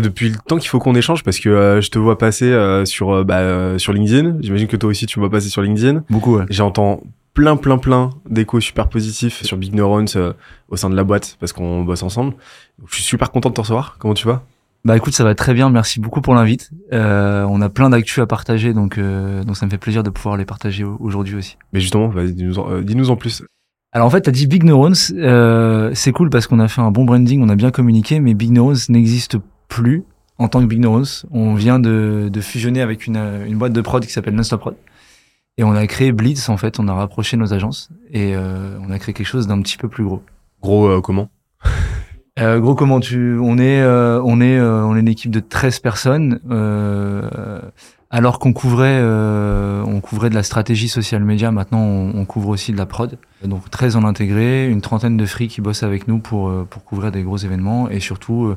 depuis le temps qu'il faut qu'on échange parce que euh, je te vois passer euh, sur euh, bah, euh, sur LinkedIn. J'imagine que toi aussi tu me vois passer sur LinkedIn. Beaucoup, ouais. J'entends plein plein plein d'échos super positifs sur Big Neurons euh, au sein de la boîte parce qu'on bosse ensemble. Donc, je suis super content de te recevoir. Comment tu vas? Bah écoute, ça va très bien. Merci beaucoup pour l'invite. Euh, on a plein d'actu à partager, donc euh, donc ça me fait plaisir de pouvoir les partager au- aujourd'hui aussi. Mais justement, vas-y, dis-nous en, euh, dis-nous en plus. Alors en fait, t'as dit Big Neurons. Euh, c'est cool parce qu'on a fait un bon branding, on a bien communiqué, mais Big Neurons n'existe plus en tant que Big Neurons. On vient de, de fusionner avec une, euh, une boîte de prod qui s'appelle Nonstop Prod. Et on a créé Blitz, en fait, on a rapproché nos agences et euh, on a créé quelque chose d'un petit peu plus gros. Gros, euh, comment? Euh, gros, comment tu On est, euh, on est, euh, on est une équipe de 13 personnes. Euh, alors qu'on couvrait, euh, on couvrait de la stratégie social média. Maintenant, on, on couvre aussi de la prod. Donc 13 en intégré, une trentaine de free qui bossent avec nous pour pour couvrir des gros événements et surtout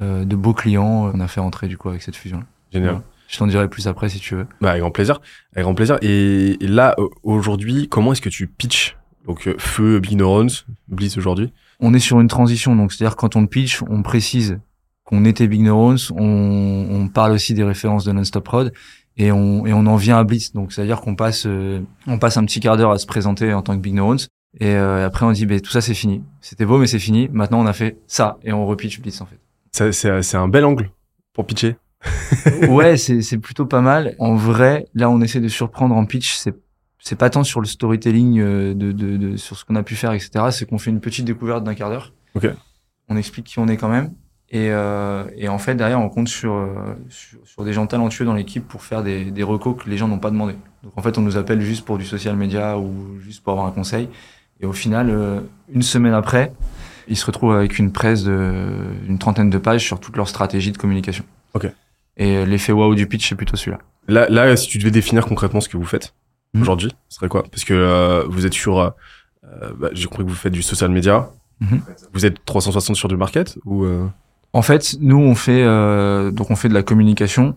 de beaux clients. qu'on a fait entrer du coup avec cette fusion. Génial. Ouais. Je t'en dirai plus après si tu veux. Bah, avec grand plaisir. Avec grand plaisir. Et, là, euh, aujourd'hui, comment est-ce que tu pitches Donc, euh, Feu, Big Neurons, Blitz aujourd'hui? On est sur une transition, donc c'est-à-dire quand on pitch, on précise qu'on était Big Neurons, on, on parle aussi des références de Non-Stop Prod et on, et on en vient à Blitz. Donc c'est-à-dire qu'on passe, euh, on passe un petit quart d'heure à se présenter en tant que Big Neurons et euh, après on dit bah, tout ça c'est fini. C'était beau mais c'est fini. Maintenant on a fait ça et on repitch Blitz en fait. C'est un bel angle pour pitcher. ouais, c'est plutôt pas mal. En vrai, là on essaie de surprendre en pitch. C'est c'est pas tant sur le storytelling euh, de, de, de sur ce qu'on a pu faire etc. C'est qu'on fait une petite découverte d'un quart d'heure. Ok. On explique qui on est quand même. Et, euh, et en fait, derrière, on compte sur, euh, sur, sur des gens talentueux dans l'équipe pour faire des, des recos que les gens n'ont pas demandé. Donc en fait, on nous appelle juste pour du social media ou juste pour avoir un conseil. Et au final, euh, une semaine après, ils se retrouvent avec une presse d'une trentaine de pages sur toute leur stratégie de communication. Ok. Et l'effet wow du pitch, c'est plutôt celui-là. Là, là, si tu devais définir concrètement ce que vous faites Mhm. aujourd'hui, ce serait quoi? Parce que euh, vous êtes sur, euh, euh, bah, j'ai compris que vous faites du social media. Mhm. Vous êtes 360 sur du market ou euh, En fait, nous, on fait euh, donc on fait de la communication.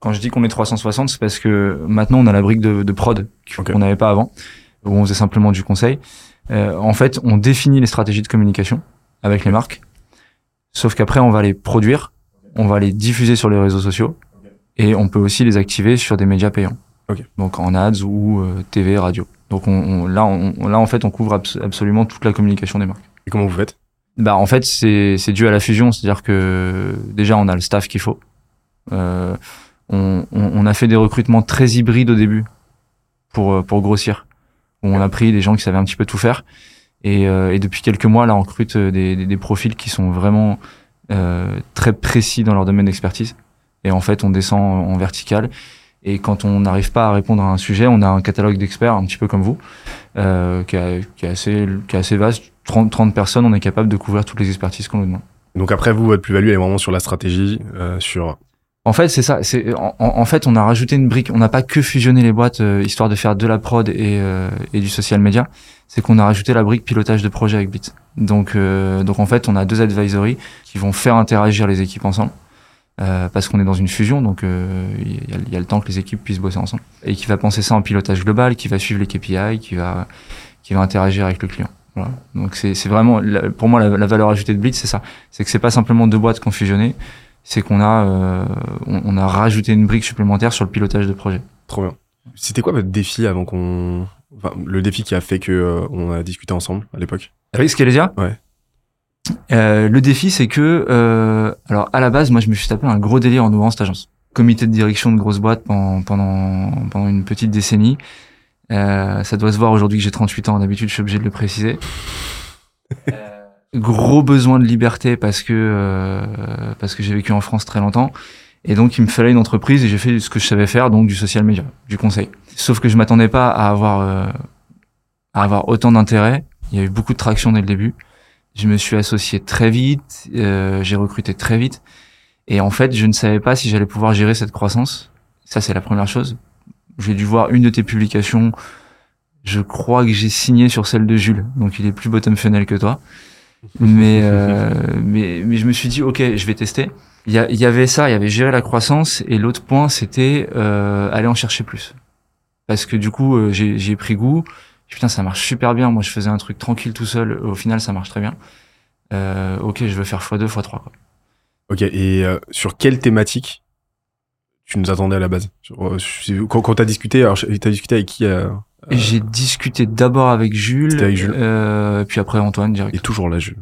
Quand je dis qu'on est 360, c'est parce que maintenant on a la brique de, de prod qu'on n'avait pas avant, où on faisait simplement du conseil. Euh, en fait, on définit les stratégies de communication avec les marques, sauf qu'après on va les produire, on va les diffuser sur les réseaux sociaux, et on peut aussi les activer sur des médias payants. Donc en ads ou euh, TV, radio. Donc on, on- là, on, là en fait, on couvre abs- absolument toute la communication des marques. et comment vous faites? Bah en fait c'est dû à la fusion, c'est-à-dire que déjà on a le staff qu'il faut. Euh, on, on, on a fait des recrutements très hybrides au début pour euh, pour grossir. On a pris des gens qui savaient un petit peu tout faire et, euh, et depuis quelques mois là on recrute euh, des, des, profils qui sont vraiment euh, très précis dans leur domaine d'expertise. Et en fait on descend en vertical. Et quand on n'arrive pas à répondre à un sujet on a un catalogue d'experts un petit peu comme vous euh, qui est assez qui est assez vaste. 30, 30 personnes, on est capable de couvrir toutes les expertises qu'on nous demande. Donc après, vous, votre plus-value, elle est vraiment sur la stratégie, euh, sur... En fait, c'est ça. En, en- fait, on a rajouté une brique. On n'a pas que fusionné les boîtes euh, histoire de faire de la prod et, euh, et du social media. C'est qu'on a rajouté la brique pilotage de projet avec Bit. Donc, euh, donc en fait, on a deux advisory qui vont faire interagir les équipes ensemble. Euh, parce qu'on est dans une fusion, donc euh, il y, a, le temps que les équipes puissent bosser ensemble. Et qui va penser ça en pilotage global, qui va suivre les KPI, qui va, qui va interagir avec le client. Voilà. Donc c'est vraiment, pour moi, la, valeur ajoutée de Blitz, c'est ça. C'est que c'est pas simplement deux boîtes qui ont fusionné, c'est qu'on a, euh, on, on a rajouté une brique supplémentaire sur le pilotage de projet. Trop bien. C'était quoi votre défi avant qu'on... Enfin, le défi qui a fait que euh, on a discuté ensemble à l'époque? Oui, ce qu'elle Ouais. Euh, le défi, c'est que, euh, alors à la base, moi, je me suis tapé un gros délire en ouvrant cette agence. Comité de direction de grosse boîte pendant, pendant, pendant une petite décennie. Euh, ça doit se voir aujourd'hui que j'ai 38 ans. D'habitude, je suis obligé de le préciser. Gros besoin de liberté parce que euh, parce que j'ai vécu en France très longtemps et donc il me fallait une entreprise et j'ai fait ce que je savais faire donc du social media, du conseil. Sauf que je m'attendais pas à avoir euh, à avoir autant d'intérêt. Il y a eu beaucoup de traction dès le début. Je me suis associé très vite, euh, j'ai recruté très vite et en fait je ne savais pas si j'allais pouvoir gérer cette croissance. Ça c'est la première chose. J'ai dû voir une de tes publications. Je crois que j'ai signé sur celle de Jules, donc il est plus bottom funnel que toi. Mais euh, mais mais je me suis dit ok, je vais tester. Il y, avait ça, il y avait gérer la croissance et l'autre point c'était euh, aller en chercher plus. Parce que du coup euh, j'ai pris goût. Putain ça marche super bien. Moi je faisais un truc tranquille tout seul. Au final ça marche très bien. Euh, ok je veux faire x2 x3 quoi. Ok, et euh, sur quelle thématique tu nous attendais à la base? Euh, Quand, quand t'as discuté, alors je- t'as discuté avec qui J'ai discuté d'abord avec Jules, avec Jules. euh, puis après Antoine direct. Il est toujours là, Jules.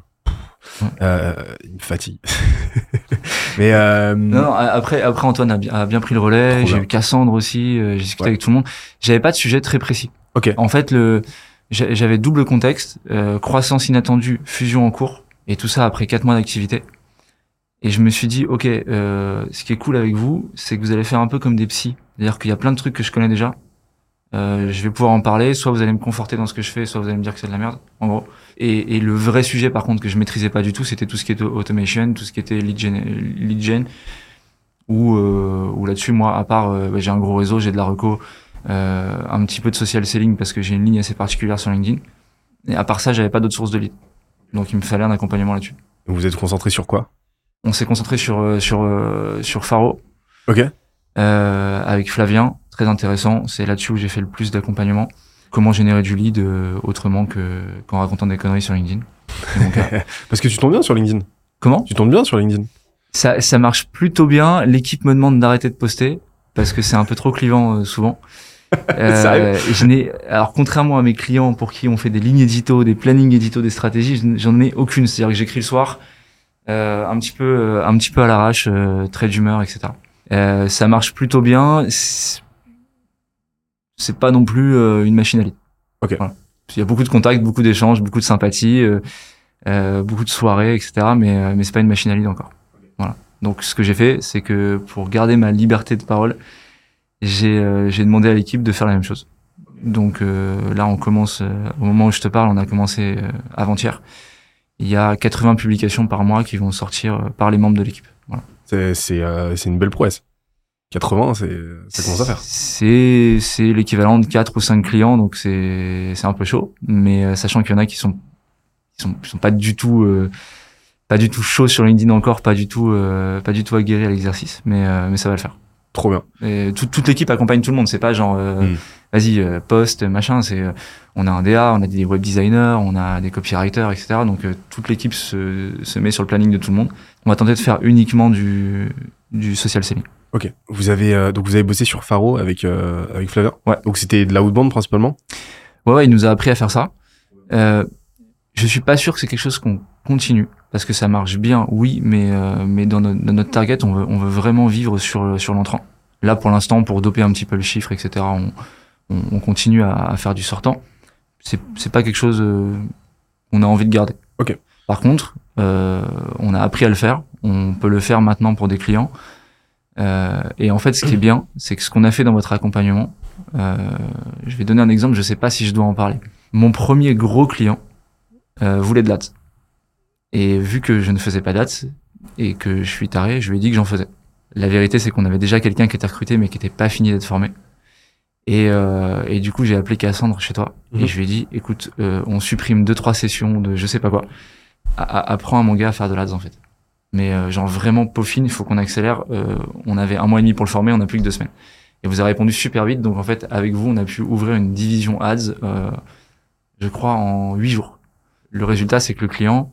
Ouais. Euh, il me fatigue. Mais euh, Non, non, après, après Antoine a bien, a bien pris le relais. J'ai eu Cassandre aussi. euh, J'ai discuté Ouais. avec tout le monde. J'avais pas de sujet très précis. Ok. En fait, le j'a- j'avais double contexte euh, croissance inattendue, fusion en cours, et tout ça après quatre mois d'activité. Et je me suis dit, ok, euh, ce qui est cool avec vous, c'est que vous allez faire un peu comme des psys. C'est-à-dire qu'il y a plein de trucs que je connais déjà. Euh, je vais pouvoir en parler. Soit vous allez me conforter dans ce que je fais, soit vous allez me dire que c'est de la merde, en gros. Et, et le vrai sujet, par contre, que je maîtrisais pas du tout, c'était tout ce qui était automation, tout ce qui était lead gen, lead gen où, euh, où là-dessus, moi, à part, euh, bah, j'ai un gros réseau, j'ai de la reco, euh, un petit peu de social selling parce que j'ai une ligne assez particulière sur LinkedIn. Et à part ça, j'avais pas d'autres sources de lead. Donc, il me fallait un accompagnement là-dessus. vous êtes concentré sur quoi? On s'est concentré sur euh, sur sur Faro Ok. Euh, avec Flavien, très intéressant. C'est là-dessus où j'ai fait le plus d'accompagnement. Comment générer du lead euh, autrement que qu'en racontant des conneries sur LinkedIn. Parce que tu tombes bien sur LinkedIn. Comment? Tu tombes bien sur LinkedIn. ça, ça marche plutôt bien. L'équipe me demande d'arrêter de poster parce que c'est un peu trop clivant euh, souvent. Et je n'ai, alors contrairement à mes clients pour qui on fait des lignes édito, des plannings édito, des stratégies, j'en ai aucune. C'est-à-dire que j'écris le soir, euh, un petit peu, euh, un petit peu à l'arrache, euh, trait d'humeur, etc. Euh, ça marche plutôt bien. C'est pas non plus euh, une machine à lead. Ok. Voilà. Il y a beaucoup de contacts, beaucoup d'échanges, beaucoup de sympathie, euh, euh, beaucoup de soirées, etc. Mais euh, mais c'est pas une machine à lead encore. Voilà. Donc ce que j'ai fait, c'est que pour garder ma liberté de parole, j'ai euh, demandé à l'équipe de faire la même chose. Donc euh, là, on commence euh, au moment où je te parle, on a commencé avant-hier. Il y a 80 publications par mois qui vont sortir par les membres de l'équipe. Voilà. C'est c'est euh, c'est une belle prouesse. 80, c'est ça commence à faire. C'est c'est l'équivalent de 4 ou 5 clients, donc c'est c'est un peu chaud. Mais euh, sachant qu'il y en a qui sont qui sont, qui sont pas du tout euh, pas du tout chauds sur LinkedIn encore, pas du tout euh, pas du tout aguerris à l'exercice, mais euh, mais ça va le faire. Trop bien. Et toute toute l'équipe accompagne tout le monde. C'est pas genre, euh, Mm. Vas-y, euh, poste, machin. C'est, euh, on a un DA, on a des web designers, on a des copywriters, etc. Donc euh, toute l'équipe se, se met sur le planning de tout le monde. On va tenter de faire uniquement du du social selling. Ok. Vous avez euh, donc vous avez bossé sur Faro avec euh, avec Flavien. Ouais. Donc c'était de la outbound principalement. Ouais, ouais, il nous a appris à faire ça. Euh, je suis pas sûr que c'est quelque chose qu'on continue parce que ça marche bien, oui, mais euh, mais dans, notre- dans notre target, on veut on veut vraiment vivre sur sur l'entrant. Là, pour l'instant, pour doper un petit peu le chiffre, etc., on on, on continue à, à faire du sortant. C'est c'est pas quelque chose euh, qu'on a envie de garder. Ok. Par contre, euh, on a appris à le faire. On peut le faire maintenant pour des clients. Euh, et en fait, ce qui est bien, c'est que ce qu'on a fait dans votre accompagnement, euh, je vais donner un exemple, je sais pas si je dois en parler. Mon premier gros client euh, voulait de l'ads. Et vu que je ne faisais pas d'ads et que je suis taré, je lui ai dit que j'en faisais. La vérité, c'est qu'on avait déjà quelqu'un qui était recruté mais qui n'était pas fini d'être formé. Et, euh, et du coup, j'ai appelé Cassandre chez toi Mhm. et je lui ai dit, écoute, euh, on supprime deux trois sessions de je sais pas quoi. A- a- Apprends à mon gars à faire de l'ads en fait. Mais euh, genre vraiment peaufine, il faut qu'on accélère. Euh, on avait un mois et demi pour le former, on n'a plus que deux semaines. Et vous avez répondu super vite, donc en fait, avec vous, on a pu ouvrir une division ads, euh, je crois, en huit jours. Le résultat, c'est que le client,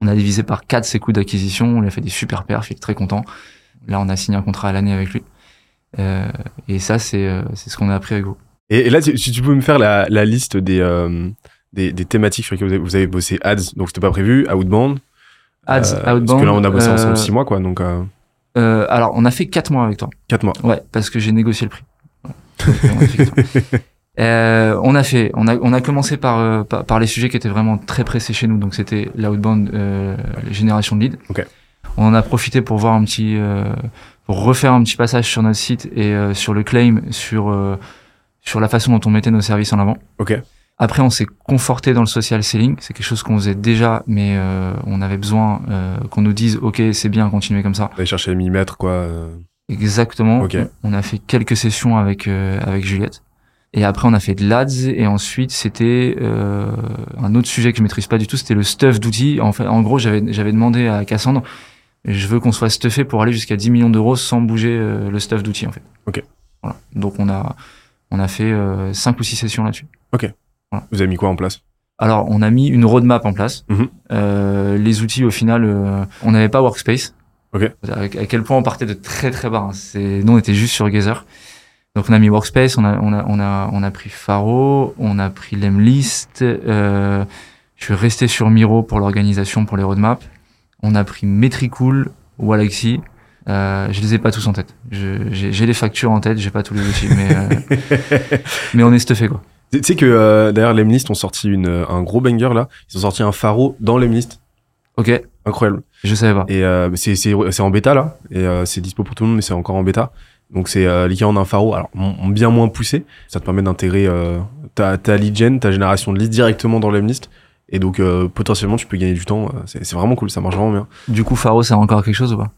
on a divisé par quatre ses coûts d'acquisition, on lui a fait des super perfs, il est très content. Là, on a signé un contrat à l'année avec lui. Euh, et ça, c'est euh, c'est ce qu'on a appris avec vous. Et, et là, si tu peux me faire la, la liste des, euh, des des thématiques sur lesquelles vous avez, vous avez bossé ads. Donc c'était pas prévu. Outbound. Ads, outbound. Parce que là, on a bossé ensemble six mois, quoi. Donc alors, on a fait quatre mois avec toi. quatre mois. Ouais, parce que j'ai négocié le prix. On a fait. Euh, on a fait, on a, on a commencé par, euh, par, par les sujets qui étaient vraiment très pressés chez nous. Donc c'était l'outbound, euh, la génération de leads. On en a profité pour voir un petit, pour refaire un petit passage sur notre site et euh, sur le claim, sur euh, sur la façon dont on mettait nos services en avant. Ok. Après, on s'est conforté dans le social selling. C'est quelque chose qu'on faisait déjà, mais euh, on avait besoin euh, qu'on nous dise, ok, c'est bien, continuez comme ça. Vous avez cherché les millimètres, quoi. euh. Exactement. Ok. On a fait quelques sessions avec euh, avec Juliette. Et après, on a fait de l'ADS. Et ensuite, c'était euh, un autre sujet que je maîtrise pas du tout. C'était le stuff d'outils. En fait, en gros, j'avais j'avais demandé à Cassandre, je veux qu'on soit stuffé pour aller jusqu'à 10 millions d'euros sans bouger euh, le stuff d'outils, en fait. Ok. Voilà. Donc, on a on a fait euh, cinq ou six sessions là-dessus. Vous avez mis quoi en place? Alors, on a mis une roadmap en place. Mhm. Euh, les outils, au final, euh, on n'avait pas Workspace. Ok. À, à quel point on partait de très très bas. hein. C'est, nous, on était juste sur Gazer. Donc on a mis Workspace, on a, on a, on a, on a pris Faro, on a pris Lemlist. Euh, je suis resté sur Miro pour l'organisation, pour les roadmaps. On a pris Metricool, Walaxy. Euh, je les ai pas tous en tête. J'ai les factures en tête, j'ai pas tous les outils, mais, euh, mais on est stuffé quoi. Tu sais que euh, d'ailleurs, Lemlist ont sorti une, euh, un gros banger là. Ils ont sorti un pharo dans Lemlist. Ok, Incroyable. je savais pas. Et euh, c'est en bêta là. Et euh, c'est dispo pour tout le monde, mais c'est encore en bêta. Donc c'est euh, l'équivalent d'un pharo. Alors bien moins poussé. Ça te permet d'intégrer euh, ta, ta lead gen, ta génération de leads directement dans Lemlist. Et donc euh, potentiellement tu peux gagner du temps. Euh, C'est vraiment cool. Ça marche vraiment bien. Du coup, Faro, a encore quelque chose ou pas?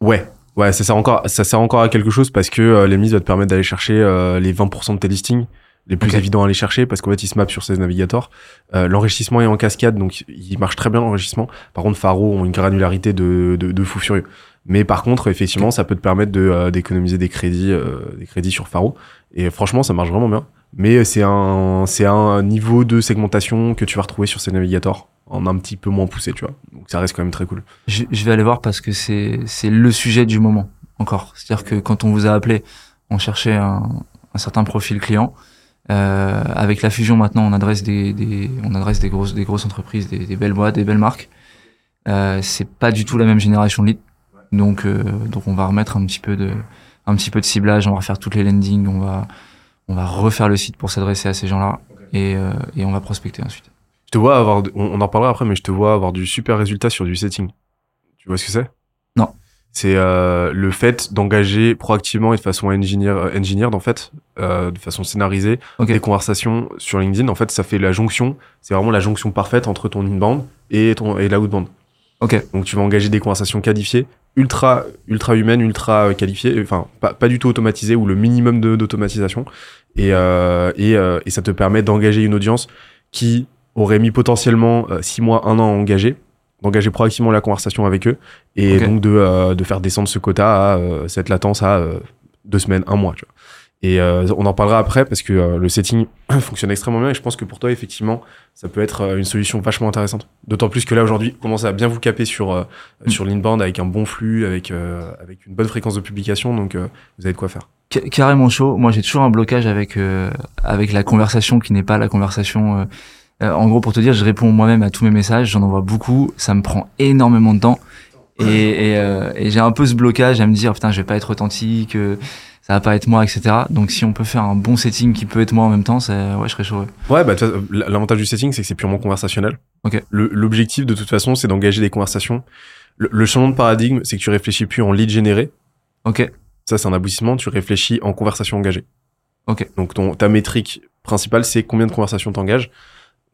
Ouais. Ouais, ça sert encore, ça sert encore à quelque chose parce que euh, Lemlist va te permettre d'aller chercher euh, les 20% de tes listings les plus évidents à aller chercher parce qu'en fait, ils se mappent sur ces navigators. Euh, l'enrichissement est en cascade, donc il marche très bien l'enrichissement. Par contre, Faro ont une granularité de, de, de fou furieux. Mais par contre, effectivement, ça peut te permettre de, euh, d'économiser des crédits, euh, des crédits sur Faro. Et franchement, ça marche vraiment bien. Mais c'est un, c'est un niveau de segmentation que tu vas retrouver sur ces navigators en un petit peu moins poussé, tu vois. Donc ça reste quand même très cool. je, je vais aller voir parce que c'est c'est le sujet du moment encore. C'est-à-dire que quand on vous a appelé, on cherchait un, un certain profil client. Euh, avec la fusion maintenant, on adresse des, des on adresse des grosses des grosses entreprises, des, des belles boîtes, des belles marques. Euh, c'est pas du tout la même génération de leads. Donc euh, donc on va remettre un petit peu de un petit peu de ciblage, on va refaire toutes les landings, on va on va refaire le site pour s'adresser à ces gens-là et euh, et on va prospecter ensuite. Je te vois avoir, on, on en parlera après, mais je te vois avoir du super résultat sur du setting. Tu vois ce que c'est? Non. C'est euh, le fait d'engager proactivement et de façon engineer, euh, engineered, en fait, euh, de façon scénarisée, des conversations sur LinkedIn. En fait, ça fait la jonction. C'est vraiment la jonction parfaite entre ton inbound et ton et la outbound. Ok. Donc tu vas engager des conversations qualifiées, ultra ultra humaines, ultra euh, qualifiées, enfin pas, pas du tout automatisées ou le minimum de- d'automatisation. Et, euh, et, euh, et ça te permet d'engager une audience qui aurait mis potentiellement euh, six mois, un an à engager, d'engager proactivement la conversation avec eux et donc de, euh, de faire descendre ce quota à euh, cette latence à euh, deux semaines, un mois. Tu vois. Et euh, on en parlera après parce que euh, le setting fonctionne extrêmement bien et je pense que pour toi, effectivement, ça peut être euh, une solution vachement intéressante. D'autant plus que là, aujourd'hui, vous commencez à bien vous caper sur, euh, Mm. sur l'inbound avec un bon flux, avec, euh, avec une bonne fréquence de publication, donc euh, vous avez de quoi faire. Ca- carrément chaud. Moi, j'ai toujours un blocage avec euh, avec la conversation qui n'est pas la conversation. en gros, pour te dire, je réponds moi-même à tous mes messages. J'en envoie beaucoup. Ça me prend énormément de temps. Et, et, euh, et j'ai un peu ce blocage à me dire putain, je vais pas être authentique, ça va pas être moi, etc. Donc, si on peut faire un bon setting qui peut être moi en même temps, ça, ouais, je serais chaud. ouais. Bah, l'avantage du setting, c'est que c'est purement conversationnel. Ok. Le- L'objectif, de toute façon, c'est d'engager des conversations. Le, le changement de paradigme, c'est que tu réfléchis plus en lead généré. Ok, Ça, c'est un aboutissement. Tu réfléchis en conversation engagée. Ok. Donc, ton, ta métrique principale, c'est combien de conversations t'engages.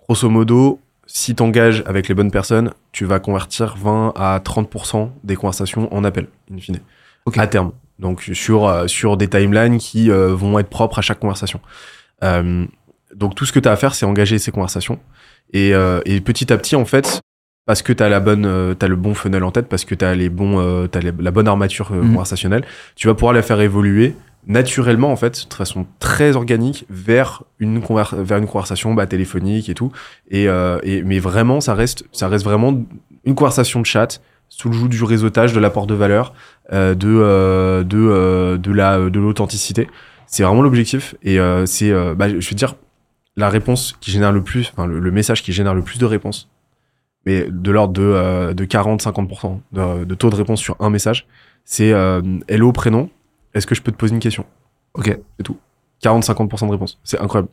Grosso modo, si t'engages avec les bonnes personnes, tu vas convertir 20 à 30% des conversations en appel, in fine. Ok. À terme. Donc, sur, euh, sur des timelines qui euh, vont être propres à chaque conversation. Euh, donc, tout ce que tu as à faire, c'est engager ces conversations. Et, euh, et petit à petit, en fait, parce que tu as la bonne t'as le bon funnel en tête parce que tu as les bons les- la bonne armature Mhm. conversationnelle tu vas pouvoir la faire évoluer naturellement en fait de façon très organique vers une vers une conversation bah, téléphonique et tout et, et mais vraiment ça reste ça reste vraiment une conversation de chat sous le joug du réseautage de l'apport de valeur euh, de euh, de euh, de la de l'authenticité c'est vraiment l'objectif et c'est bah, je te dire la réponse qui génère le plus enfin le, message qui génère le plus de réponses mais de l'ordre de, euh, de 40-50% de, taux de réponse sur un message, c'est euh, Hello prénom, est-ce que je peux te poser une question? Ok, 40-50% de réponse, c'est incroyable.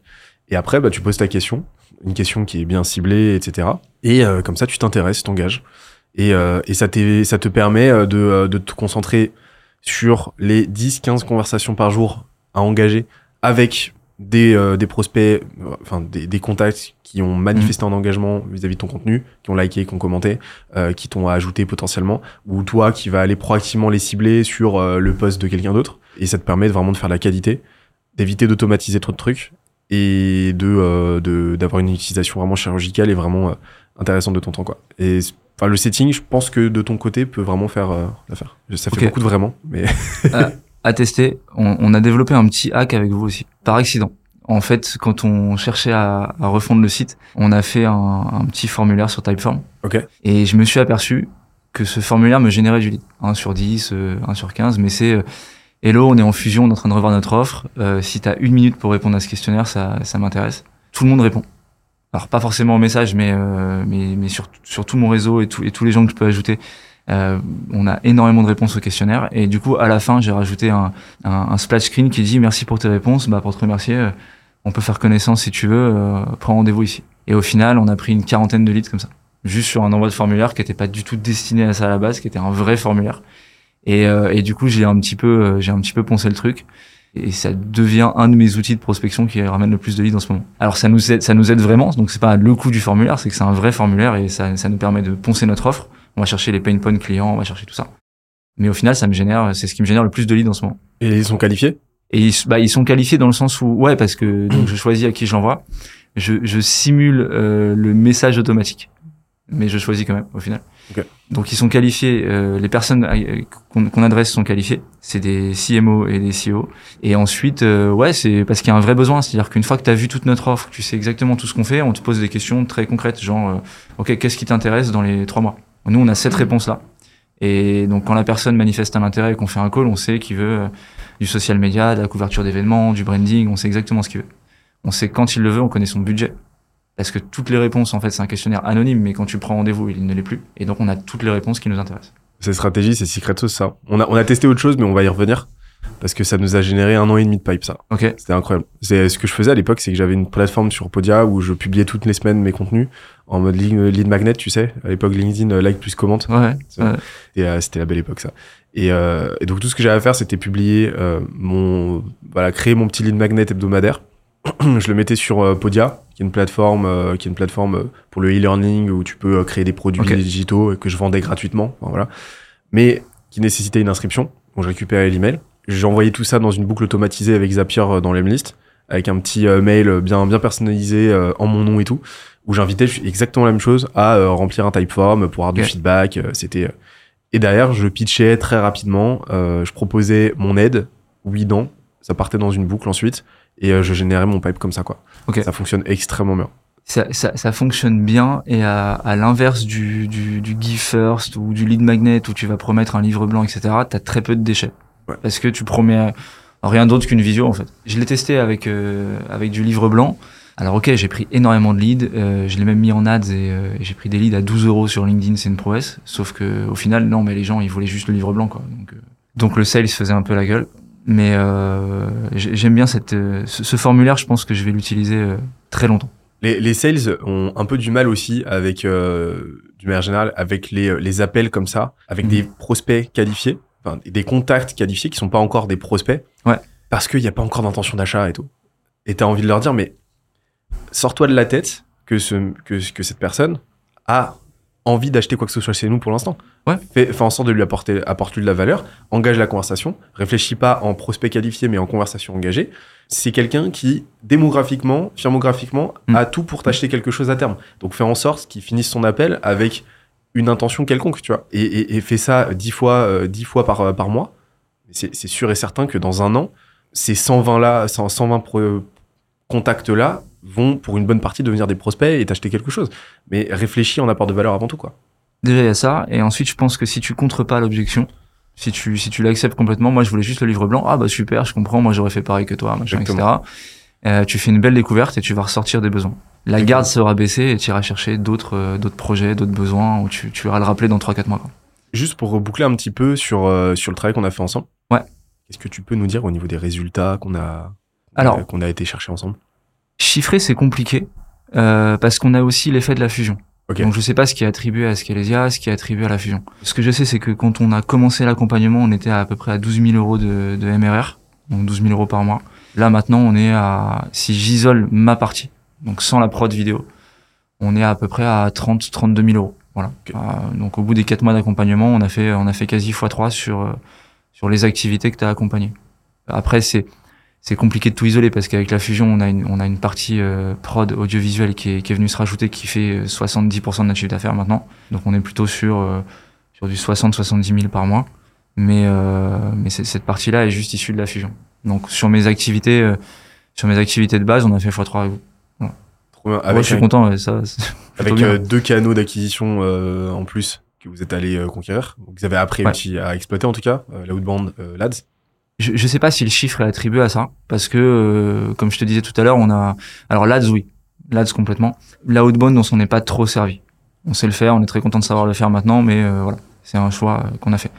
Et après, bah, tu poses ta question, une question qui est bien ciblée, etc. Et euh, comme ça, tu t'intéresses, t'engages. Et, euh, et ça, ça te permet euh, de, euh, de te concentrer sur les 10-15 conversations par jour à engager avec des, euh, des prospects, euh, enfin des, des contacts qui ont manifesté un engagement vis-à-vis de ton contenu, qui ont liké, qui ont commenté, euh, qui t'ont ajouté potentiellement, ou toi qui vas aller proactivement les cibler sur le poste de quelqu'un d'autre. Et ça te permet vraiment de faire la qualité, d'éviter d'automatiser trop de trucs et de euh, de- d'avoir une utilisation vraiment chirurgicale et vraiment intéressante de ton temps quoi. Et enfin le setting, je pense que de ton côté peut vraiment faire euh, l'affaire. Ça fait beaucoup de vraiment, mais à tester. On, on a développé un petit hack avec vous aussi, par accident. En fait, quand on cherchait à, à refondre le site, on a fait un, un petit formulaire sur Typeform. ok. Et je me suis aperçu que ce formulaire me générait du lead. 1 sur 10, 1 sur 15, mais c'est Hello, on est en fusion, on est en train de revoir notre offre. si tu as une minute pour répondre à ce questionnaire, ça, ça m'intéresse. Tout le monde répond. Alors pas forcément en message, mais, mais, mais sur, sur tout mon réseau et, tout, et tous les gens que je peux ajouter. Euh, on a énormément de réponses au questionnaire et du coup à la fin j'ai rajouté un, un, splash screen qui dit merci pour tes réponses. Bah pour te remercier, euh, on peut faire connaissance si tu veux. Euh, prends rendez-vous ici. Et au final on a pris une quarantaine de leads comme ça, juste sur un envoi de formulaire qui n'était pas du tout destiné à ça à la base, qui était un vrai formulaire. Et, et du coup j'ai un petit peu j'ai un petit peu poncé le truc et ça devient un de mes outils de prospection qui ramène le plus de leads en ce moment. Alors ça nous aide, ça nous aide vraiment, donc c'est pas le coût du formulaire, c'est que c'est un vrai formulaire et ça, ça nous permet de poncer notre offre on va chercher les pain points clients, on va chercher tout ça. Mais au final, ça me génère, c'est ce qui me génère le plus de leads en ce moment. Et ils sont qualifiés? Et ils, bah, ils sont qualifiés dans le sens où, ouais, parce que donc je choisis à qui je l'envoie. Je, je simule euh, le message automatique, mais je choisis quand même au final. Donc ils sont qualifiés, euh, les personnes euh, qu'on adresse sont qualifiées, c'est des CMO et des CEO. Et ensuite, euh, ouais, c'est parce qu'il y a un vrai besoin, c'est-à-dire qu'une fois que tu as vu toute notre offre, tu sais exactement tout ce qu'on fait, on te pose des questions très concrètes, genre, ok, qu'est-ce qui t'intéresse dans les trois mois? Nous, on a cette réponse-là. Et donc, quand la personne manifeste un intérêt et qu'on fait un call, on sait qu'il veut euh, du social media, de la couverture d'événements, du branding, on sait exactement ce qu'il veut. On sait quand il le veut, on connaît son budget. Parce que toutes les réponses, en fait, c'est un questionnaire anonyme, mais quand tu prends rendez-vous, il ne l'est plus. Et donc, on a toutes les réponses qui nous intéressent. Cette stratégie, c'est secret sauce, ça. On a, on a testé autre chose, mais on va y revenir parce que ça nous a généré un an et demi de pipe ça. Ok. C'était incroyable. C'est ce que je faisais à l'époque, c'est que j'avais une plateforme sur Podia où je publiais toutes les semaines mes contenus en mode lead magnet, tu sais. À l'époque LinkedIn euh, like plus commente. Ouais. Et euh, c'était la belle époque ça. Et, euh, et, donc tout ce que j'avais à faire, c'était publier euh, mon, voilà, créer mon petit lead magnet hebdomadaire. je le mettais sur Podia, qui est une plateforme, qui est une plateforme pour le e-learning où tu peux créer des produits digitaux que je vendais gratuitement. voilà. Mais qui nécessitait une inscription. Donc je récupérais l'email j'ai envoyé tout ça dans une boucle automatisée avec Zapier euh, dans l'Emlist, avec un petit euh, mail bien, bien personnalisé euh, en mon nom et tout, où j'invitais exactement la même chose à remplir un typeform pour avoir du feedback. C'était et derrière, je pitchais très rapidement. je proposais mon aide, oui, non. Ça partait dans une boucle ensuite, et je générais mon pipe comme ça, quoi. Ça fonctionne extrêmement bien. Ça, ça, ça, fonctionne bien et à, à l'inverse du, du, du Give First ou du Lead Magnet où tu vas promettre un livre blanc, etc., tu as très peu de déchets. Parce que tu promets rien d'autre qu'une visio en fait. Je l'ai testé avec euh, avec du livre blanc. Alors ok, j'ai pris énormément de leads, euh, je l'ai même mis en ads et euh, j'ai pris des leads à 12 euros sur LinkedIn, c'est une prouesse. Sauf que au final, non, mais les gens ils voulaient juste le livre blanc quoi. Donc, donc le sales faisait un peu la gueule. Mais j'aime bien cette, ce, formulaire, je pense que je vais l'utiliser très longtemps. Les, les, sales ont un peu du mal aussi avec, du manière générale, avec les, les appels comme ça, avec mmh. des prospects qualifiés des contacts qualifiés qui sont pas encore des prospects. Ouais. Parce qu'il n'y a pas encore d'intention d'achat et tout. Et tu as envie de leur dire, mais sors-toi de la tête que, ce, que, que cette personne a envie d'acheter quoi que ce soit chez nous pour l'instant. Ouais. Fais, en sorte de lui apporter, de la valeur, engage la conversation, réfléchis pas en prospect qualifié mais en conversation engagée. C'est quelqu'un qui, démographiquement, firmographiquement, mm. a tout pour t'acheter quelque chose à terme. Donc fais en sorte qu'il finisse son appel avec une intention quelconque, tu vois. Et, et, et fais ça dix fois, euh, dix fois par, par mois. C'est sûr et certain que dans un an, ces 120 là, 120 contacts là vont pour une bonne partie devenir des prospects et t'acheter quelque chose. Mais réfléchis en apport de valeur avant tout, quoi. Déjà, il y a ça. Et ensuite, je pense que si tu contres pas l'objection, si tu, si tu l'acceptes complètement, moi, je voulais juste le livre blanc. Ah, bah, super, je comprends. Moi, j'aurais fait pareil que toi, machin, etc. Euh, tu fais une belle découverte et tu vas ressortir des besoins la garde sera baissée et tu iras chercher d'autres euh, d'autres projets, d'autres besoins où tu, tu iras le rappeler dans 3-4 mois. Juste pour reboucler un petit peu sur, euh, sur le travail qu'on a fait ensemble. Ouais. Qu'est-ce que tu peux nous dire au niveau des résultats qu'on a, Alors, qu'on a été chercher ensemble? Chiffrer, c'est compliqué euh, parce qu'on a aussi l'effet de la fusion. Donc je sais pas ce qui est attribué à Scalesia, ce qui est attribué à la fusion. Ce que je sais, c'est que quand on a commencé l'accompagnement, on était à, à peu près à 12 000 euros de, de MRR, donc 12 000 euros par mois. Là maintenant, on est à, si j'isole ma partie, donc sans la prod vidéo, on est à, peu près à 30 32 000 euros. Voilà. Euh, donc au bout des quatre mois d'accompagnement, on a fait on a fait quasi x3 sur euh, sur les activités que tu as accompagnées. Après c'est c'est compliqué de tout isoler parce qu'avec la fusion, on a une, on a une partie euh, prod audiovisuelle qui est, qui est venue se rajouter qui fait 70% de notre chiffre d'affaires maintenant. Donc on est plutôt sur, sur du 60-70 000 par mois. Mais, mais cette partie-là est juste issue de la fusion. Donc sur mes activités, sur mes activités de base, on a fait x3 avec vous. Avec je suis content. Ça, avec euh, deux canaux d'acquisition euh, en plus que vous êtes allé conquérir. vous avez appris à exploiter en tout cas, la outbound Lads. Je, je sais pas si le chiffre est attribué à ça, parce que comme je te disais tout à l'heure, on a alors Lads oui, Lads complètement. La outbound, on s'en est pas trop servi. On sait le faire, on est très content de savoir le faire maintenant, mais voilà, c'est un choix qu'on a fait.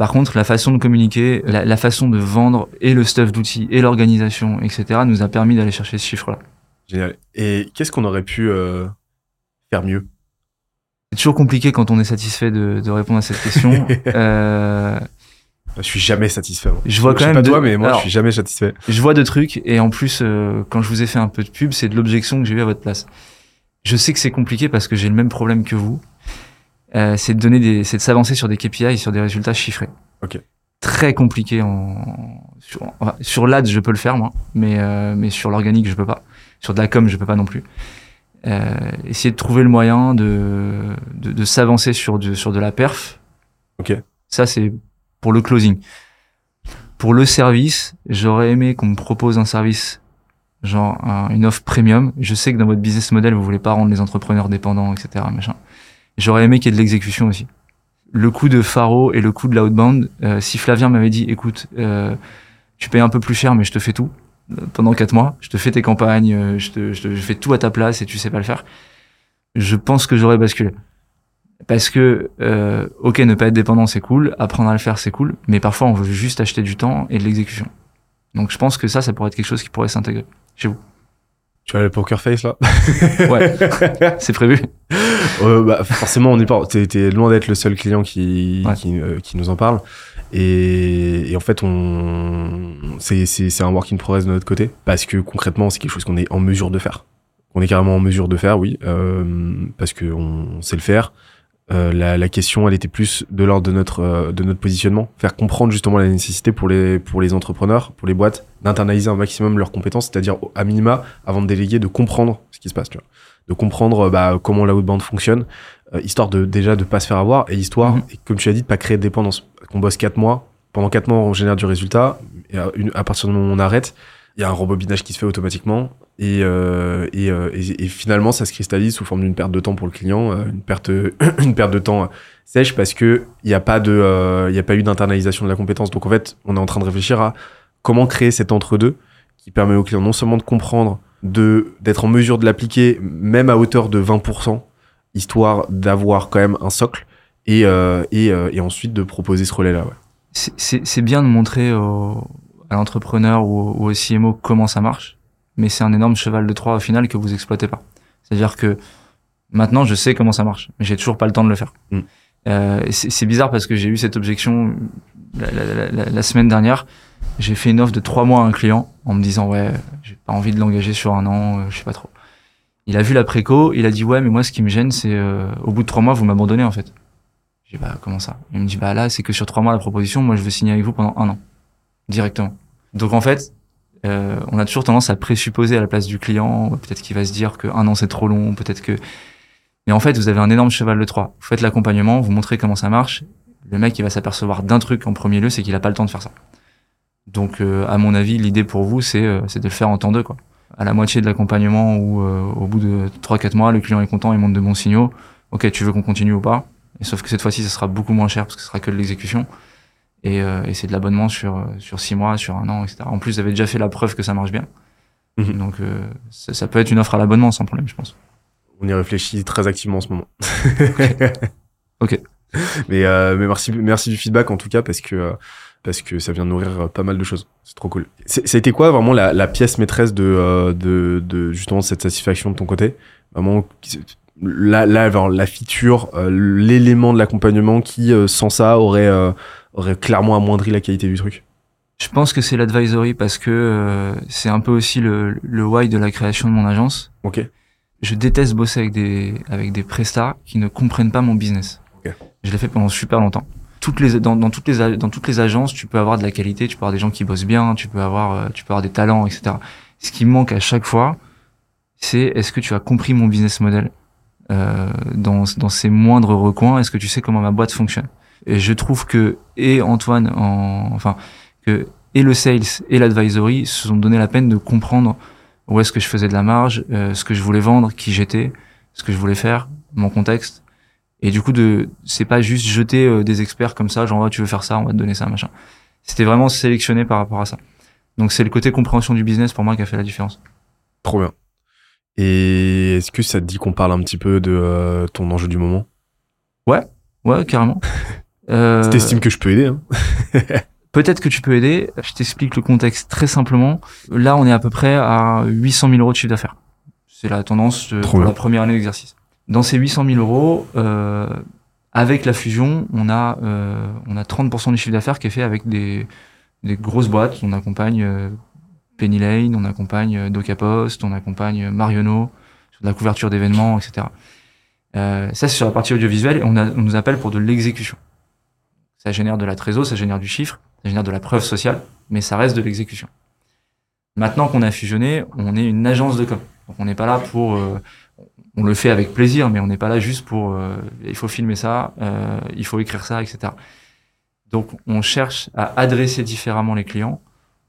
Par contre, la façon de communiquer, la, façon de vendre et le stuff d'outils et l'organisation, etc., nous a permis d'aller chercher ce chiffre-là. Génial. Et qu'est-ce qu'on aurait pu euh, faire mieux? C'est toujours compliqué quand on est satisfait de, répondre à cette question. euh... Je suis jamais satisfait. Je vois quand même. Pas toi, mais moi, je suis jamais satisfait. Je vois deux trucs, et en plus, euh, quand je vous ai fait un peu de pub, c'est de l'objection que j'ai eu à votre place. Je sais que c'est compliqué parce que j'ai le même problème que vous. Euh, c'est de donner des, c'est de s'avancer sur des KPI et sur des résultats chiffrés. Ok. Très compliqué en sur, sur l'ad, je peux le faire moi, mais euh, mais sur l'organique, je peux pas. Sur de la com, je peux pas non plus. Essayer de trouver le moyen de de, de s'avancer sur de sur de la perf. Ok. Ça c'est pour le closing. Pour le service, j'aurais aimé qu'on me propose un service genre une offre premium. Je sais que dans votre business model, vous voulez pas rendre les entrepreneurs dépendants, etc. Machin. J'aurais aimé qu'il y ait de l'exécution aussi. Le coup de Faro et le coup de l'outbound, euh, si Flavien m'avait dit, écoute, euh, tu payes un peu plus cher, mais je te fais tout euh, pendant quatre mois, je te fais tes campagnes, euh, je, te, je, te, je fais tout à ta place et tu sais pas le faire, je pense que j'aurais basculé. Parce que, euh, ok, ne pas être dépendant, c'est cool, apprendre à le faire, c'est cool, mais parfois on veut juste acheter du temps et de l'exécution. Donc je pense que ça, ça pourrait être quelque chose qui pourrait s'intégrer chez vous. Tu as le poker face là Ouais, c'est prévu. Euh, bah, forcément, on est pas. T'es, loin d'être le seul client qui qui, euh, qui, nous en parle. Et, et en fait, on c'est, c'est, c'est un work in progress de notre côté parce que concrètement, c'est quelque chose qu'on est en mesure de faire. On est carrément en mesure de faire, oui, euh, parce que on sait le faire. Euh, la, la, question, elle était plus de l'ordre de notre euh, de notre positionnement, faire comprendre justement la nécessité pour les pour les entrepreneurs, pour les boîtes, d'internaliser un maximum leurs compétences, c'est-à-dire à minima, avant de déléguer, de comprendre ce qui se passe, tu vois, de comprendre bah, comment la outbound fonctionne, euh, histoire de déjà de pas se faire avoir et histoire, mhm. et comme tu as dit, de pas créer de dépendance. Qu'on bosse quatre mois, pendant quatre mois on génère du résultat, et à, une, à partir du moment où on arrête, il y a un rembobinage qui se fait automatiquement et, euh, euh, et, finalement ça se cristallise sous forme d'une perte de temps pour le client, euh, une perte une perte de temps sèche parce que il n'y a pas y a pas eu d'internalisation de la compétence. Donc en fait, on est en train de réfléchir à comment créer cet entre-deux qui permet au client non seulement de comprendre, de d'être en mesure de l'appliquer même à hauteur de 20%, histoire d'avoir quand même un socle et, et, ensuite de proposer ce relais-là. Ouais. C'est bien de montrer à l'entrepreneur ou, ou, au CMO comment ça marche, mais c'est un énorme cheval de Troie au final que vous exploitez pas. C'est-à-dire que maintenant je sais comment ça marche, mais j'ai toujours pas le temps de le faire. Mm. Euh, c'est bizarre parce que j'ai eu cette objection la, la, la, la semaine dernière. J'ai fait une offre de trois mois à un client en me disant ouais, j'ai pas envie de l'engager sur un an, euh, je sais pas trop. Il a vu la préco, il a dit ouais, mais moi ce qui me gêne c'est euh, au bout de trois mois vous m'abandonnez en fait. J'ai dit bah comment ça? Il me dit bah là c'est que sur trois mois la proposition, moi je veux signer avec vous pendant un an directement. Donc en fait, euh, on a toujours tendance à présupposer à la place du client, peut-être qu'il va se dire qu'un an c'est trop long, peut-être que... Mais en fait, vous avez un énorme cheval de Troie. Vous faites l'accompagnement, vous montrez comment ça marche. Le mec, il va s'apercevoir d'un truc en premier lieu, c'est qu'il a pas le temps de faire ça. Donc, euh, à mon avis, l'idée pour vous, c'est euh, de le faire en temps deux, quoi. À la moitié de l'accompagnement ou euh, au bout de 3-4 mois, le client est content, il montre de bons signaux. Ok, tu veux qu'on continue ou pas? Sauf que cette fois-ci, ça sera beaucoup moins cher parce que ce sera que de l'exécution et, euh, et c'est de l'abonnement sur sur six mois, sur un an, etc. En plus, vous avez déjà fait la preuve que ça marche bien. Mhm. Donc, euh, ça, ça, peut être une offre à l'abonnement sans problème, je pense. On y réfléchit très activement en ce moment. ok. Mais, euh, mais merci, merci du feedback en tout cas parce que euh, parce que ça vient nourrir pas mal de choses. C'est trop cool. Ça a été quoi vraiment la, la pièce maîtresse de, euh, de, de justement cette satisfaction de ton côté? Vraiment, la, la, la feature, euh, l'élément de l'accompagnement qui, sans ça, aurait aurait clairement amoindri la qualité du truc Je pense que c'est l'advisory parce que euh, c'est un peu aussi le, le why de la création de mon agence. Ok. Je déteste bosser avec des avec des prestats qui ne comprennent pas mon business. Okay. Je l'ai fait pendant super longtemps. Toutes les dans, dans toutes les dans toutes les agences, tu peux avoir de la qualité, tu peux avoir des gens qui bossent bien, tu peux avoir euh, tu peux avoir des talents, etc. Ce qui manque à chaque fois, c'est est-ce que tu as compris mon business model euh, dans dans ses moindres recoins? Est-ce que tu sais comment ma boîte fonctionne? Et je trouve que et Antoine, en, enfin que et le sales et l'advisory se sont donné la peine de comprendre où est-ce que je faisais de la marge, euh, ce que je voulais vendre, qui j'étais, ce que je voulais faire, mon contexte. Et du coup, de, c'est pas juste jeter euh, des experts comme ça, genre, oh, tu veux faire ça, on va te donner ça, machin. C'était vraiment sélectionné par rapport à ça. Donc, c'est le côté compréhension du business pour moi qui a fait la différence. Trop bien. Et est-ce que ça te dit qu'on parle un petit peu de euh, ton enjeu du moment? Ouais, ouais, carrément. euh, Si t'estimes que je peux aider, hein. Peut-être que tu peux aider. Je t'explique le contexte très simplement. Là, on est à peu près à 800 000 euros de chiffre d'affaires. C'est la tendance de, pour la première année d'exercice. Dans ces 800 000 euros, euh, avec la fusion, on a euh, on a 30% du chiffre d'affaires qui est fait avec des des grosses boîtes. On accompagne euh, Penny Lane, on accompagne euh, DocaPost, on accompagne Marionneau sur de la couverture d'événements, etc. Ça, c'est sur la partie audiovisuelle. Et on, a- on nous appelle pour de l'exécution. Ça génère de la trésor, ça génère du chiffre, ça génère de la preuve sociale, mais ça reste de l'exécution. Maintenant qu'on a fusionné, on est une agence de com. Donc on n'est pas là pour... euh, on le fait avec plaisir, mais on n'est pas là juste pour... euh, il faut filmer ça, euh, il faut écrire ça, etc. Donc on cherche à adresser différemment les clients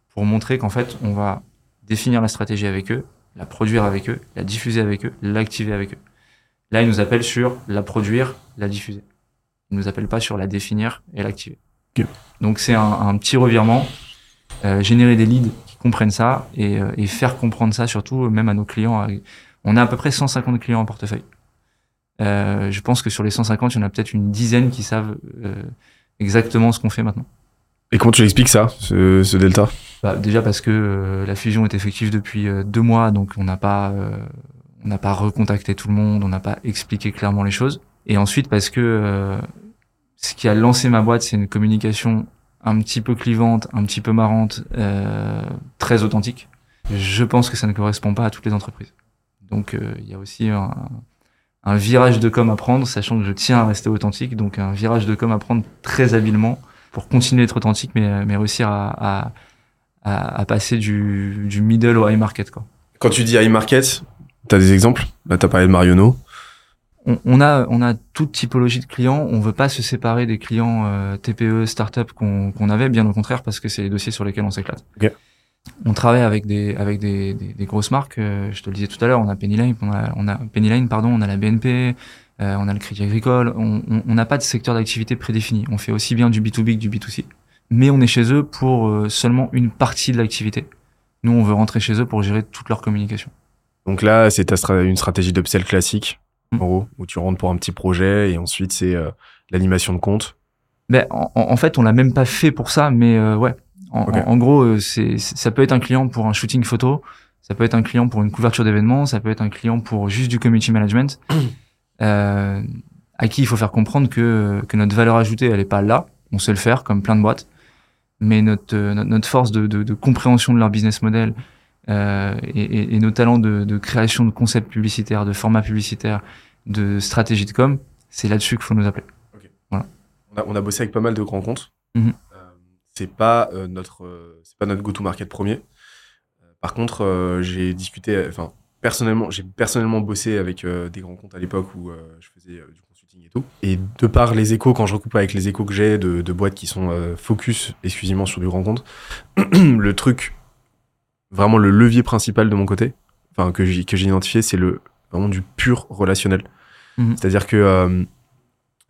pour montrer qu'en fait, on va définir la stratégie avec eux, la produire avec eux, la diffuser avec eux, l'activer avec eux. Là, ils nous appellent sur la produire, la diffuser. Ils nous appellent pas sur la définir et l'activer. Donc c'est un, un petit revirement, euh, générer des leads qui comprennent ça et, euh, et faire comprendre ça surtout euh, même à nos clients. On a à peu près 150 clients en portefeuille. Euh, je pense que sur les 150, il y en a peut-être une dizaine qui savent euh, exactement ce qu'on fait maintenant. Et comment tu l'expliques ça, ce, ce delta? Bah, déjà parce que euh, la fusion est effective depuis deux mois, donc on n'a pas, on n'a pas recontacté tout le monde, on n'a pas expliqué clairement les choses. Et ensuite parce que ce qui a lancé ma boîte, c'est une communication un petit peu clivante, un petit peu marrante, euh, très authentique. Je pense que ça ne correspond pas à toutes les entreprises. Donc euh, il y a aussi un, un virage de com à prendre, sachant que je tiens à rester authentique, donc un virage de com à prendre très habilement pour continuer d'être authentique, mais, mais réussir à, à, à, à passer du, du middle au high market. Quoi. Quand tu dis high market, t'as des exemples? Là, t'as parlé de Marionneau. On, on, a, on a toute typologie de clients. On veut pas se séparer des clients euh, TPE, start-up qu'on qu'on avait, bien au contraire, parce que c'est les dossiers sur lesquels on s'éclate. Ok. On travaille avec des, avec des, des, des grosses marques. euh, je te le disais tout à l'heure, on a Penny Lane, on a, on a Penny Lane, pardon, on a la BNP, euh, on a le Crédit Agricole. On on- on n'a pas de secteur d'activité prédéfini. On fait aussi bien du B2B que du B2C. Mais on est chez eux pour euh, seulement une partie de l'activité. Nous, on veut rentrer chez eux pour gérer toute leur communication. Donc là, c'est une stratégie d'upsell classique. En gros, où tu rentres pour un petit projet et ensuite c'est euh, l'animation de compte. Ben, en, en fait, on l'a même pas fait pour ça, mais euh, ouais. En, Ok. en- en gros, euh, c'est, ça peut être un client pour un shooting photo, ça peut être un client pour une couverture d'événement, ça peut être un client pour juste du community management, euh, à qui il faut faire comprendre que, que notre valeur ajoutée, elle est pas là. On sait le faire, comme plein de boîtes, mais notre, euh, notre, notre force de, de, de compréhension de leur business model euh, et, et- nos talents de, de création de concepts publicitaires, de formats publicitaires, de stratégie de com, c'est là-dessus qu'il faut nous appeler. On a, on a bossé avec pas mal de grands comptes. Mhm. Euh, c'est pas euh, notre, c'est pas notre go-to-market premier. Par contre, j'ai discuté, enfin personnellement, j'ai personnellement bossé avec des grands comptes à l'époque où je faisais du consulting et tout. Et de par les échos, quand je recoupe avec les échos que j'ai de, de boîtes qui sont focus exclusivement sur du grand compte, le truc, vraiment le levier principal de mon côté, enfin que j'ai que j'ai identifié, c'est le vraiment du pur relationnel. Mhm. C'est-à-dire que euh,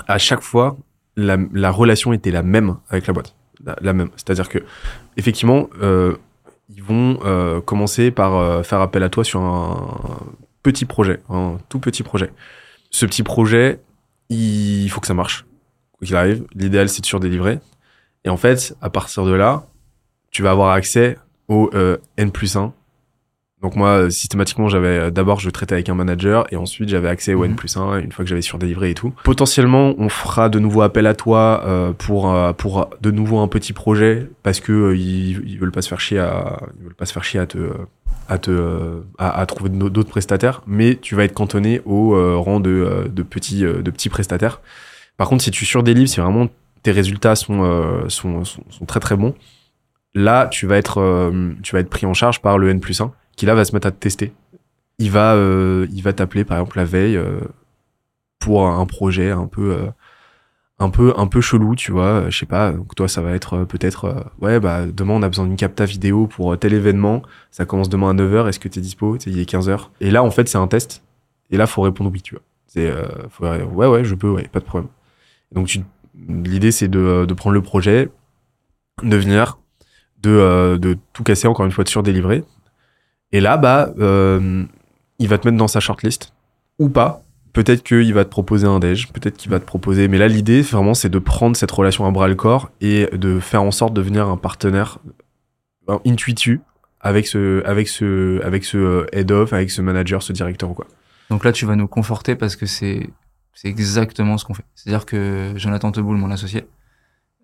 à chaque fois, la, la relation était la même avec la boîte, la, la même. C'est-à-dire que effectivement, euh, ils vont euh, commencer par faire appel à toi sur un petit projet, un tout petit projet. Ce petit projet, il faut que ça marche, qu'il arrive. L'idéal, c'est de surdélivrer. Et en fait, à partir de là, tu vas avoir accès au euh, N plus 1. Donc moi, euh, systématiquement, j'avais euh, d'abord, je traitais avec un manager et ensuite j'avais accès au Mhm. N plus 1 une fois que j'avais surdélivré et tout. Potentiellement, on fera de nouveau appel à toi euh, pour pour de nouveau un petit projet parce que euh, ils, ils veulent pas se faire chier à ils veulent pas se faire chier à te à te à, à trouver d'autres prestataires, mais tu vas être cantonné au euh, rang de de petits de petits prestataires. Par contre, si tu surdélivres, si vraiment tes résultats sont sont, sont sont très très bons, là tu vas être euh, tu vas être pris en charge par le N plus 1 qui là va se mettre à te tester. Il va euh, il va t'appeler par exemple la veille euh, pour un projet un peu euh, un peu un peu chelou, tu vois, euh, je sais pas, donc toi ça va être euh, peut-être ouais bah demain on a besoin d'une capta vidéo pour tel événement, ça commence demain à 9h, est-ce que t'es dispo? Il est 15h. Et là en fait, c'est un test et là faut répondre oui, tu vois. C'est, faut- ouais, ouais, je peux, ouais, pas de problème. Donc, tu, l'idée, c'est de, de prendre le projet, de venir, de, euh, de tout casser, encore une fois, de surdélivrer. Et là, bah, euh, il va te mettre dans sa shortlist ou pas. Peut-être qu'il va te proposer un déj, peut-être qu'il va te proposer. Mais là, l'idée, vraiment, c'est de prendre cette relation à bras le corps et de faire en sorte de devenir un partenaire intuitu avec ce, avec ce, avec ce euh, head of, avec ce manager, ce directeur ou quoi. Donc là, tu vas nous conforter parce que c'est c'est exactement ce qu'on fait. C'est-à-dire que Jonathan Teboul, mon associé,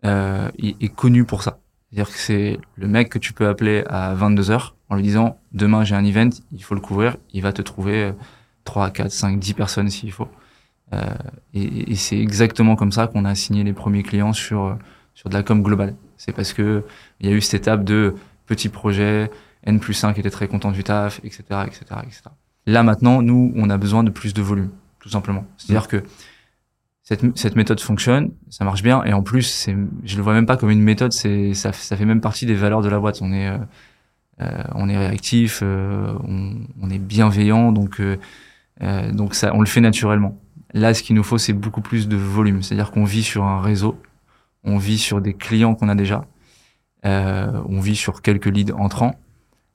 il est connu pour ça. C'est-à-dire que c'est le mec que tu peux appeler à 22 heures en lui disant demain j'ai un event, il faut le couvrir, il va te trouver euh, 3, 4, 5, 10 personnes s'il faut. Euh, et et c'est exactement comme ça qu'on a signé les premiers clients sur euh, sur de la com globale. C'est parce que il y a eu cette étape de petit projet, N plus 1 qui était très content du taf, etc., etc., etc. Là maintenant, nous, on a besoin de plus de volume, tout simplement. C'est-à-dire que cette, cette méthode fonctionne, ça marche bien, et en plus, c'est, je le vois même pas comme une méthode, c'est, ça, ça fait même partie des valeurs de la boîte. On est, euh, euh, on est réactif, euh, on, on est bienveillant, donc, euh, euh, donc ça, on le fait naturellement. Là, ce qu'il nous faut, c'est beaucoup plus de volume. C'est-à-dire qu'on vit sur un réseau, on vit sur des clients qu'on a déjà, euh, on vit sur quelques leads entrants.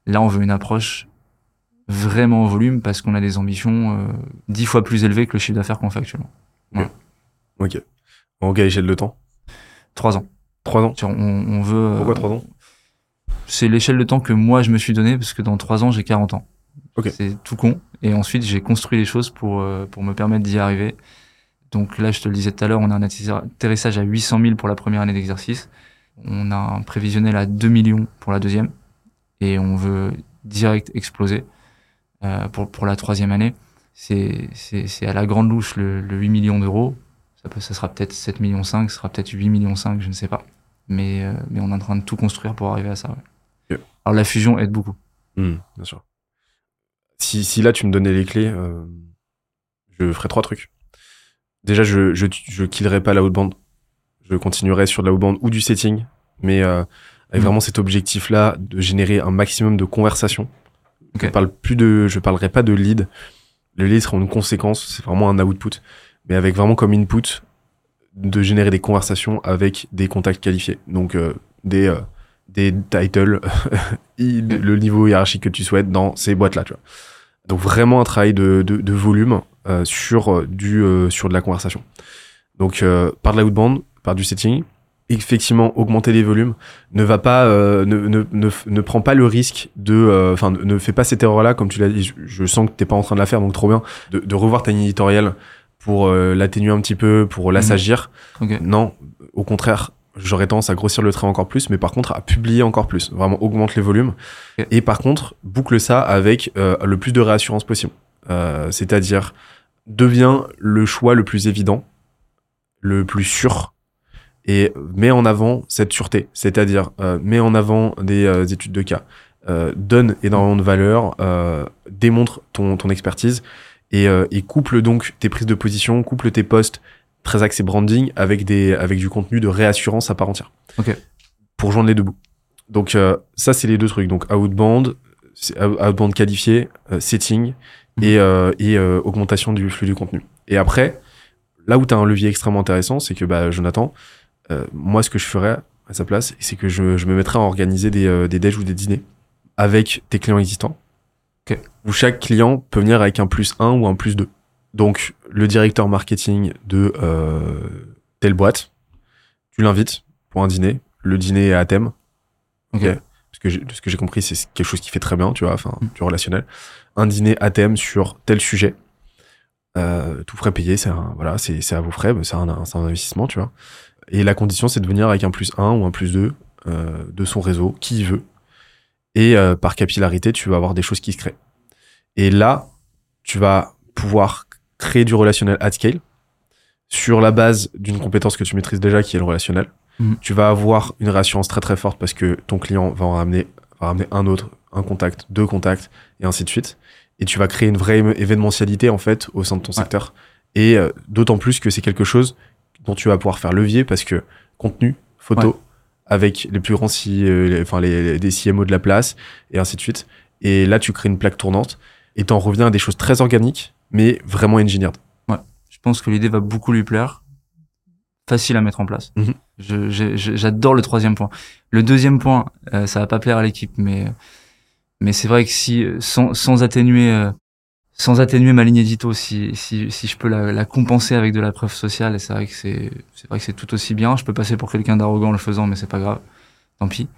Là, on veut une approche vraiment au volume parce qu'on a des ambitions euh, dix fois plus élevées que le chiffre d'affaires qu'on fait actuellement. Ok. En quelle échelle de temps Trois ans. Trois ans. On, on veut. euh, Pourquoi trois ans? C'est l'échelle de temps que moi je me suis donné parce que dans trois ans j'ai 40 ans. Ok. C'est tout con. Et ensuite j'ai construit les choses pour euh, pour me permettre d'y arriver. Donc là, je te le disais tout à l'heure, on a un atterrissage à 800 000 pour la première année d'exercice. On a un prévisionnel à 2 millions pour la deuxième. Et on veut direct exploser euh, pour, pour la troisième année. C'est à la grande louche le, le 8 millions d'euros. Ça, peut, ça sera peut-être 7 millions 5, ça sera peut-être 8 millions 5, je ne sais pas. Mais, euh, mais on est en train de tout construire pour arriver à ça. ouais. Alors la fusion aide beaucoup. Hmm, bien sûr. Si, si là tu me donnais les clés, euh, je ferais trois trucs. Déjà, je, je, je killerais pas la outbound. Je continuerai sur de la outbound ou du setting, mais euh, avec Mhm. vraiment cet objectif-là de générer un maximum de conversations. Ok. Je parle plus de, je parlerai pas de lead. Le lead sera une conséquence, c'est vraiment un output, mais avec vraiment comme input de générer des conversations avec des contacts qualifiés. Donc euh, des euh, des titles, le niveau hiérarchique que tu souhaites dans ces boîtes-là. Donc vraiment un travail de, de, volume euh, sur du sur de la conversation. Donc par de la outbound, par du setting, effectivement augmenter les volumes ne va pas ne, ne, ne, ne prend pas le risque de enfin ne, fais pas cette erreur là comme tu l'as dit je, sens que t'es pas en train de la faire donc trop bien de, de revoir ta ligne éditoriale pour euh, l'atténuer un petit peu pour l'assagir. Ok. non au contraire j'aurais tendance à grossir le trait encore plus mais par contre à publier encore plus. Vraiment augmente les volumes. Et par contre boucle ça avec euh, le plus de réassurance possible. Euh, c'est-à-dire devient le choix le plus évident le plus sûr et met en avant cette sûreté, c'est-à-dire euh, met en avant des euh, études de cas, euh, donne énormément de valeur, euh, démontre ton, ton expertise et, euh, et couple donc tes prises de position, couple tes posts très axés branding avec des avec du contenu de réassurance à part entière. Ok. Pour joindre les deux bouts. Donc euh, ça c'est les deux trucs. Donc outbound, out- outbound qualifié, euh, setting et, euh, et euh, augmentation du flux du contenu. Et après, là où tu as un levier extrêmement intéressant, c'est que bah, Jonathan, euh, moi ce que je ferais à sa place, c'est que je, je me mettrais à organiser des, euh, des déj ou des dîners avec tes clients existants. Ok. Où chaque client peut venir avec un plus 1 ou un plus 2. Donc le directeur marketing de euh, telle boîte, tu l'invites pour un dîner. Le dîner est à thème. Parce que de ce que j'ai compris, c'est quelque chose qui fait très bien, tu vois, enfin, Mm. du relationnel. Un dîner à thème sur tel sujet. Euh, tout frais payé, c'est voilà, c'est, à vos frais, c'est un, investissement, tu vois. Et la condition, c'est de venir avec un plus 1 ou un plus 2 euh, de son réseau, qui veut. Et euh, par capillarité, tu vas avoir des choses qui se créent. Et là, tu vas pouvoir créer du relationnel at scale sur la base d'une compétence que tu maîtrises déjà, qui est le relationnel. Mhm. Tu vas avoir une réassurance très très forte parce que ton client va en ramener, va ramener un autre, un contact, deux contacts, et ainsi de suite. Et tu vas créer une vraie événementialité en fait au sein de ton Ouais. secteur. Et euh, d'autant plus que c'est quelque chose dont tu vas pouvoir faire levier parce que contenu, photo, Ouais. Avec les plus grands si, euh, les- enfin les, les- des CMO de la place et ainsi de suite. Et là, tu crées une plaque tournante et t'en reviens à des choses très organiques, mais vraiment engineered. Ouais. pense que l'idée va beaucoup lui plaire. Facile à mettre en place. Je- j'ai- J'adore le troisième point. Le deuxième point, euh, ça va pas plaire à l'équipe, mais mais c'est vrai que si euh, sans, sans atténuer euh, sans atténuer ma ligne édito, si si, si je peux la, la compenser avec de la preuve sociale, et c'est vrai que c'est c'est vrai que c'est tout aussi bien. Je peux passer pour quelqu'un d'arrogant en le faisant, mais c'est pas grave. Tant pis.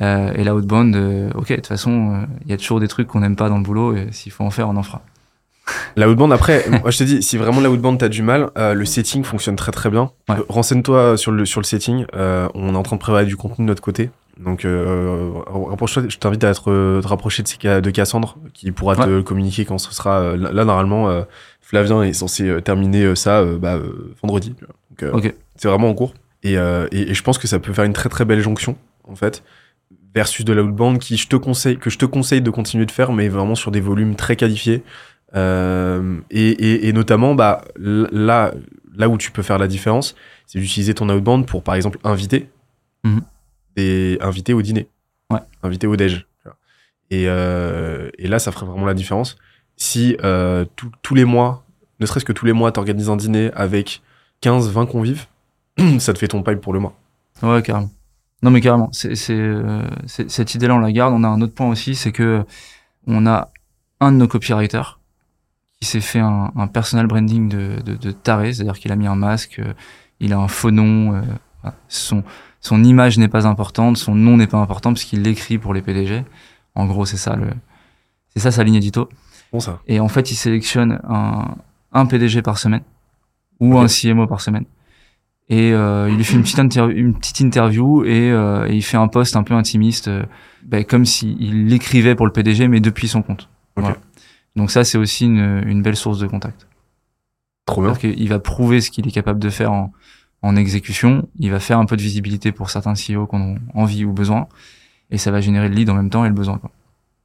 Euh, et la outbound, euh, ok, de toute façon, euh, il y a toujours des trucs qu'on n'aime pas dans le boulot, et s'il faut en faire, on en fera. La outbound, après, moi je te dis, si vraiment la outbound t'as du mal, euh, le setting fonctionne très très bien. Ouais. Euh, Renseigne-toi sur le, sur le setting. Euh, on est en train de préparer du contenu de notre côté. Donc, euh, rapproche-toi, je t'invite à être, euh, te rapprocher de, ces- de Cassandre, qui pourra te communiquer quand ce sera. euh, là, normalement, euh, Flavien est censé euh, terminer euh, ça euh, bah, euh, vendredi. Donc, euh, c'est vraiment en cours. Et, euh, et, et je pense que ça peut faire une très très belle jonction, en fait, versus de la outbound qui je te conseille, que je te conseille de continuer de faire, mais vraiment sur des volumes très qualifiés. Euh, et, notamment, bah, là, là où tu peux faire la différence, c'est d'utiliser ton outbound pour, par exemple, inviter Mhm. Et inviter au dîner, Ouais. inviter au déj. Et, euh, et là, ça ferait vraiment la différence. Si euh, tous- tous les mois, ne serait-ce que tous les mois, t'organises un dîner avec 15, 20 convives, ça te fait ton pipe pour le mois. Ouais, carrément. Non, mais carrément. C'est, euh, c'est- cette idée-là, on la garde. On a un autre point aussi, c'est que on a un de nos copywriters qui s'est fait un, un personal branding de, de, de taré, c'est-à-dire qu'il a mis un masque, il a un faux nom, euh, son, son image n'est pas importante, son nom n'est pas important parce qu'il l'écrit pour les PDG. En gros, c'est ça le, c'est ça sa ligne édito. Bon, ça. Et en fait, il sélectionne un, un PDG par semaine ou un CMO par semaine. Et euh, il lui fait une petite, interview, une petite interview et, euh, et il fait un post un peu intimiste, euh, ben, comme s'il l'écrivait pour le PDG, mais depuis son compte. Voilà. Donc ça, c'est aussi une, une belle source de contact. Trop bien. Qu'il va prouver ce qu'il est capable de faire en, en exécution. Il va faire un peu de visibilité pour certains CEO qu'on a envie ou besoin. Et ça va générer le lead en même temps et le besoin. Quoi.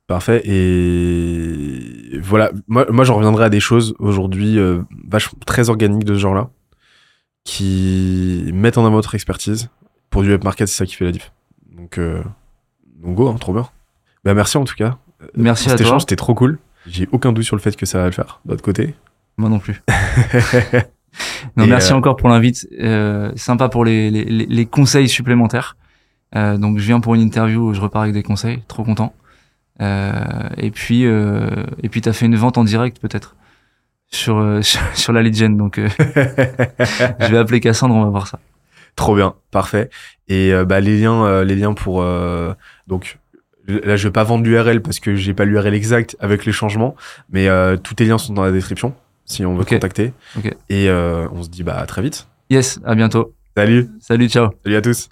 Parfait. Et voilà, moi, moi j'en reviendrai à des choses aujourd'hui euh, vachement très organiques de ce genre-là, qui mettent en avant votre expertise. Pour du web market, c'est ça qui fait la diff. Donc, euh, donc go, hein, trop bien. Bah, merci en tout cas. Merci Pour à cet toi. échange, c'était trop cool. J'ai aucun doute sur le fait que ça va le faire, de l'autre côté. Moi non plus. Non, merci euh, encore pour l'invite. Euh, sympa pour les, les, les- conseils supplémentaires. Euh, donc je viens pour une interview où je repars avec des conseils. Trop content. Euh, et puis euh, et puis t'as fait une vente en direct peut-être sur, euh, sur sur la lead gen. Donc euh, je vais appeler Cassandre, on va voir ça. Trop bien, parfait. Et bah, les liens, euh, les liens pour euh, donc là je vais pas vendre l'URL parce que j'ai pas l'URL exact avec les changements, mais euh, tous tes liens sont dans la description si on veut te contacter. Et euh, on se dit bah à très vite. Yes, à bientôt. Salut, Salut, ciao. salut à tous.